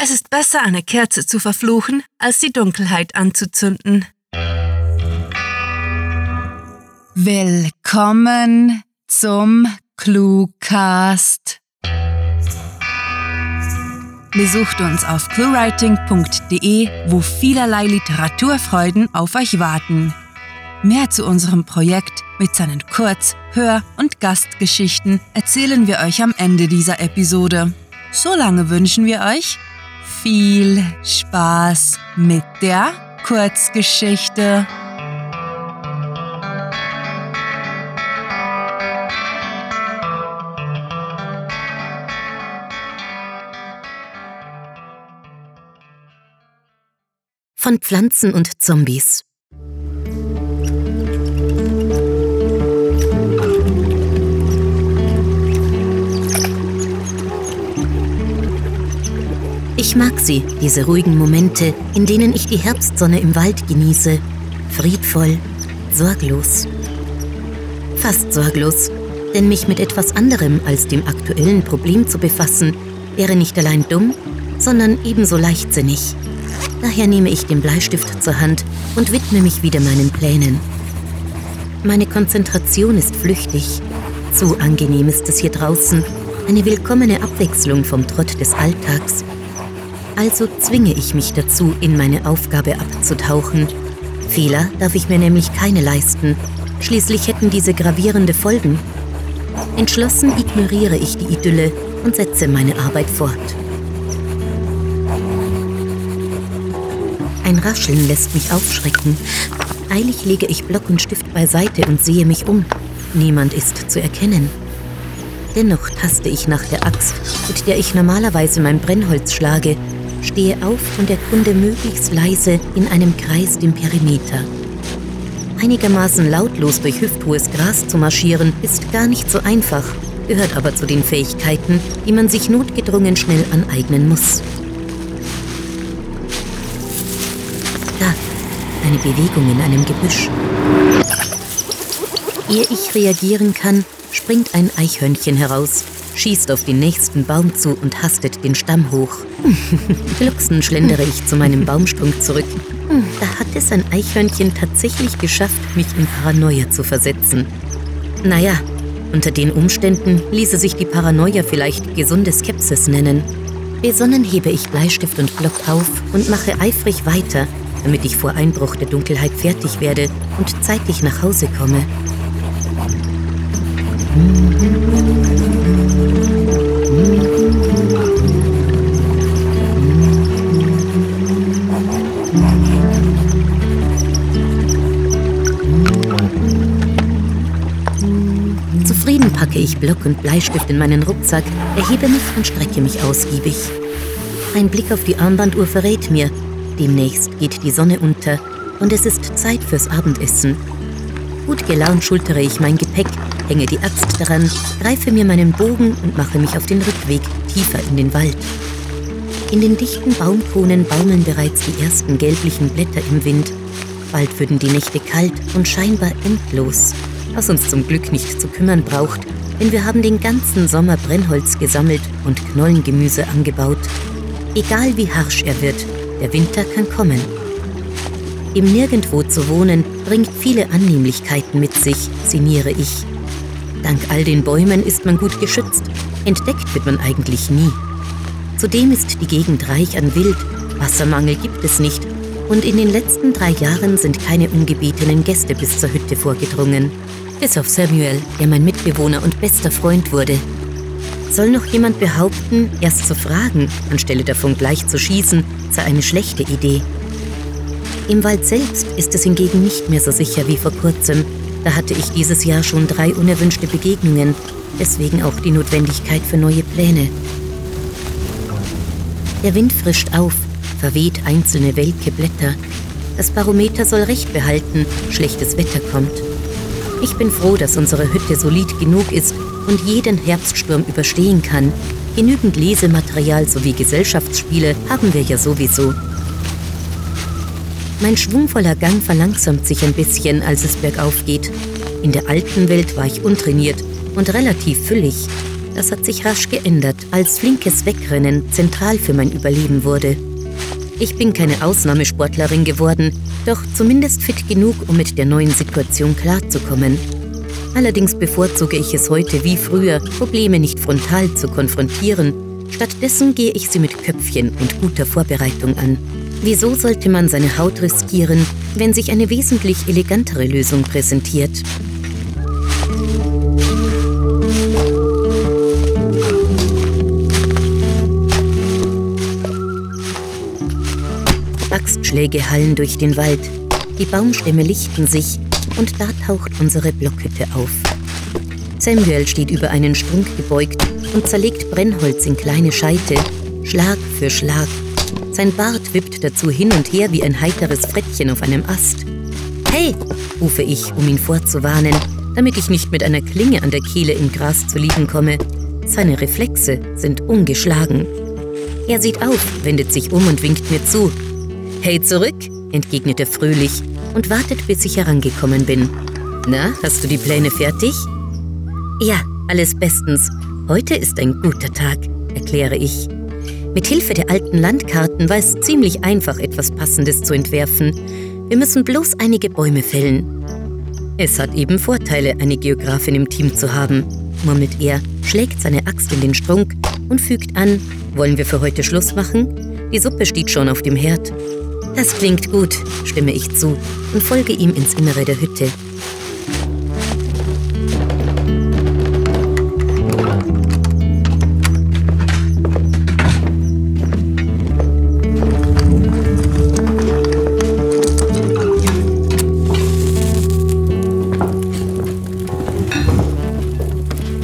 Es ist besser, eine Kerze zu verfluchen, als die Dunkelheit anzuzünden. Willkommen zum Cluecast. Besucht uns auf cluewriting.de, wo vielerlei Literaturfreuden auf euch warten. Mehr zu unserem Projekt mit seinen Kurz-, Hör- und Gastgeschichten erzählen wir euch am Ende dieser Episode. Solange wünschen wir euch viel Spaß mit der Kurzgeschichte. Von Pflanzen und Zombies. Ich mag sie, diese ruhigen Momente, in denen ich die Herbstsonne im Wald genieße. Friedvoll, sorglos. Fast sorglos, denn mich mit etwas anderem als dem aktuellen Problem zu befassen, wäre nicht allein dumm, sondern ebenso leichtsinnig. Daher nehme ich den Bleistift zur Hand und widme mich wieder meinen Plänen. Meine Konzentration ist flüchtig. Zu angenehm ist es hier draußen, eine willkommene Abwechslung vom Trott des Alltags also zwinge ich mich dazu, in meine Aufgabe abzutauchen. Fehler darf ich mir nämlich keine leisten. Schließlich hätten diese gravierende Folgen. Entschlossen ignoriere ich die Idylle und setze meine Arbeit fort. Ein Rascheln lässt mich aufschrecken. Eilig lege ich Block und Stift beiseite und sehe mich um. Niemand ist zu erkennen. Dennoch taste ich nach der Axt, mit der ich normalerweise mein Brennholz schlage, stehe auf und erkunde möglichst leise in einem Kreis den Perimeter. Einigermaßen lautlos durch hüfthohes Gras zu marschieren, ist gar nicht so einfach, gehört aber zu den Fähigkeiten, die man sich notgedrungen schnell aneignen muss. Da, eine Bewegung in einem Gebüsch. Ehe ich reagieren kann, springt ein Eichhörnchen heraus schießt auf den nächsten Baum zu und hastet den Stamm hoch. Glucksend schlendere ich zu meinem Baumstrunk zurück. Da hat es ein Eichhörnchen tatsächlich geschafft, mich in Paranoia zu versetzen. Naja, unter den Umständen ließe sich die Paranoia vielleicht gesunde Skepsis nennen. Besonnen hebe ich Bleistift und Block auf und mache eifrig weiter, damit ich vor Einbruch der Dunkelheit fertig werde und zeitig nach Hause komme. Zufrieden packe ich Block und Bleistift in meinen Rucksack, erhebe mich und strecke mich ausgiebig. Ein Blick auf die Armbanduhr verrät mir, demnächst geht die Sonne unter und es ist Zeit fürs Abendessen. Gut gelaunt schultere ich mein Gepäck, hänge die Axt daran, greife mir meinen Bogen und mache mich auf den Rückweg tiefer in den Wald. In den dichten Baumkronen baumeln bereits die ersten gelblichen Blätter im Wind. Bald würden die Nächte kalt und scheinbar endlos, was uns zum Glück nicht zu kümmern braucht, denn wir haben den ganzen Sommer Brennholz gesammelt und Knollengemüse angebaut. Egal wie harsch er wird, der Winter kann kommen. Im Nirgendwo zu wohnen bringt viele Annehmlichkeiten mit sich, sinniere ich. Dank all den Bäumen ist man gut geschützt. Entdeckt wird man eigentlich nie. Zudem ist die Gegend reich an Wild, Wassermangel gibt es nicht und in den letzten drei Jahren sind keine ungebetenen Gäste bis zur Hütte vorgedrungen. Bis auf Samuel, der mein Mitbewohner und bester Freund wurde. Soll noch jemand behaupten, erst zu fragen, anstelle davon gleich zu schießen, sei eine schlechte Idee? Im Wald selbst ist es hingegen nicht mehr so sicher wie vor kurzem. Da hatte ich dieses Jahr schon drei unerwünschte Begegnungen, deswegen auch die Notwendigkeit für neue Pläne. Der Wind frischt auf, verweht einzelne welke Blätter. Das Barometer soll recht behalten, schlechtes Wetter kommt. Ich bin froh, dass unsere Hütte solid genug ist und jeden Herbststurm überstehen kann. Genügend Lesematerial sowie Gesellschaftsspiele haben wir ja sowieso. Mein schwungvoller Gang verlangsamt sich ein bisschen, als es bergauf geht. In der alten Welt war ich untrainiert und relativ füllig. das hat sich rasch geändert, als flinkes Wegrennen zentral für mein Überleben wurde. Ich bin keine Ausnahmesportlerin geworden, doch zumindest fit genug, um mit der neuen Situation klarzukommen. Allerdings bevorzuge ich es heute wie früher, Probleme nicht frontal zu konfrontieren. Stattdessen gehe ich sie mit Köpfchen und guter Vorbereitung an. Wieso sollte man seine Haut riskieren, wenn sich eine wesentlich elegantere Lösung präsentiert? Axtschläge hallen durch den Wald, die Baumstämme lichten sich und da taucht unsere Blockhütte auf. Samuel steht über einen Strunk gebeugt und zerlegt Brennholz in kleine Scheite, Schlag für Schlag. Sein Bart wippt dazu hin und her wie ein heiteres Frettchen auf einem Ast. Hey, rufe ich, um ihn vorzuwarnen, damit ich nicht mit einer Klinge an der Kehle im Gras zu liegen komme. Seine Reflexe sind ungeschlagen. Er sieht auf, wendet sich um und winkt mir zu. Hey zurück, entgegnet er fröhlich und wartet, bis ich herangekommen bin. Na, hast du die Pläne fertig? Ja, alles bestens. Heute ist ein guter Tag, erkläre ich. Mit Hilfe der alten Landkarten war es ziemlich einfach, etwas Passendes zu entwerfen. Wir müssen bloß einige Bäume fällen. Es hat eben Vorteile, eine Geografin im Team zu haben, murmelt er, schlägt seine Axt in den Strunk und fügt an, wollen wir für heute Schluss machen? Die Suppe steht schon auf dem Herd. Das klingt gut, stimme ich zu und folge ihm ins Innere der Hütte.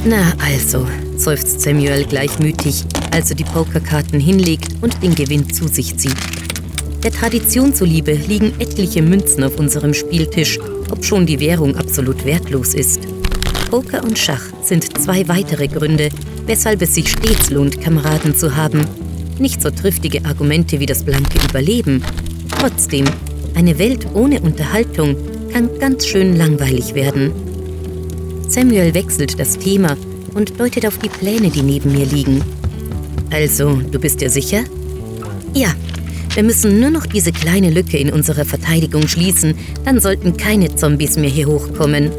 Na also, seufzt Samuel gleichmütig, als er die Pokerkarten hinlegt und den Gewinn zu sich zieht. Der Tradition zuliebe liegen etliche Münzen auf unserem Spieltisch, obschon die Währung absolut wertlos ist. Poker und Schach sind zwei weitere Gründe, weshalb es sich stets lohnt, Kameraden zu haben. Nicht so triftige Argumente wie das blanke Überleben. Trotzdem, eine Welt ohne Unterhaltung kann ganz schön langweilig werden. Samuel wechselt das Thema und deutet auf die Pläne, die neben mir liegen. Also, du bist dir sicher? Ja, wir müssen nur noch diese kleine Lücke in unserer Verteidigung schließen, dann sollten keine Zombies mehr hier hochkommen.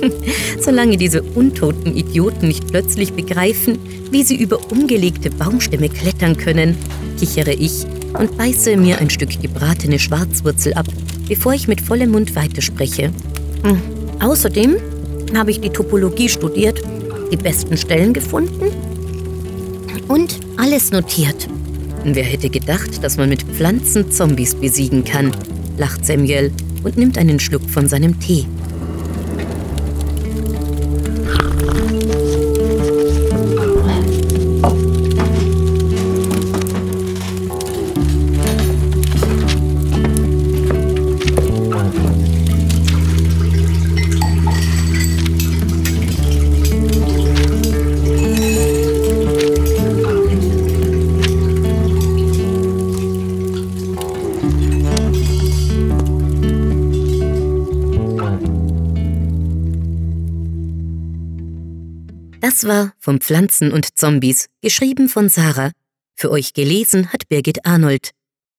Solange diese untoten Idioten nicht plötzlich begreifen, wie sie über umgelegte Baumstämme klettern können, kichere ich und beiße mir ein Stück gebratene Schwarzwurzel ab, bevor ich mit vollem Mund weiterspreche. Hm. Außerdem habe ich die Topologie studiert, die besten Stellen gefunden und alles notiert. Wer hätte gedacht, dass man mit Pflanzen Zombies besiegen kann, lacht Samuel und nimmt einen Schluck von seinem Tee. Das war von Pflanzen und Zombies, geschrieben von Sarah. Für euch gelesen hat Birgit Arnold.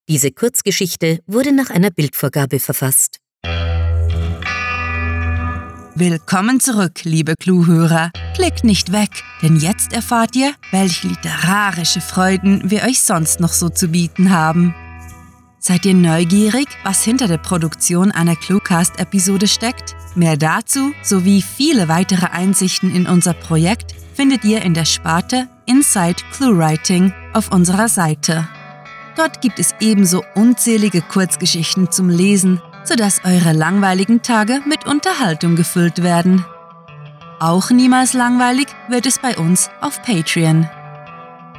Diese Kurzgeschichte wurde nach einer Bildvorgabe verfasst. Willkommen zurück, liebe Cluehörer. Klickt nicht weg, denn jetzt erfahrt ihr, welche literarische Freuden wir euch sonst noch so zu bieten haben. Seid ihr neugierig, was hinter der Produktion einer Cluecast-Episode steckt? Mehr dazu sowie viele weitere Einsichten in unser Projekt findet ihr in der Sparte Inside ClueWriting auf unserer Seite. Dort gibt es ebenso unzählige Kurzgeschichten zum Lesen, sodass eure langweiligen Tage mit Unterhaltung gefüllt werden. Auch niemals langweilig wird es bei uns auf Patreon.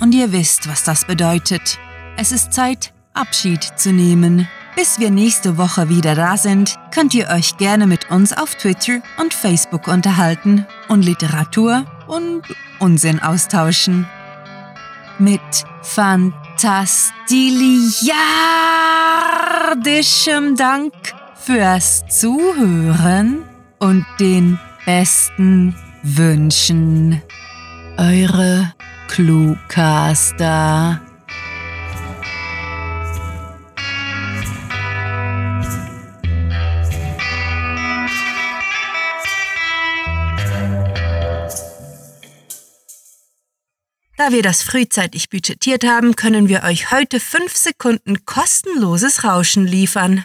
und ihr wisst, was das bedeutet. Es ist Zeit, Abschied zu nehmen. Bis wir nächste Woche wieder da sind, könnt ihr euch gerne mit uns auf Twitter und Facebook unterhalten und Literatur und Unsinn austauschen. Mit fantastiliardischem Dank fürs Zuhören und den besten Wünschen. Eure Cluecaster. Da wir das frühzeitig budgetiert haben, können wir euch heute 5 Sekunden kostenloses Rauschen liefern.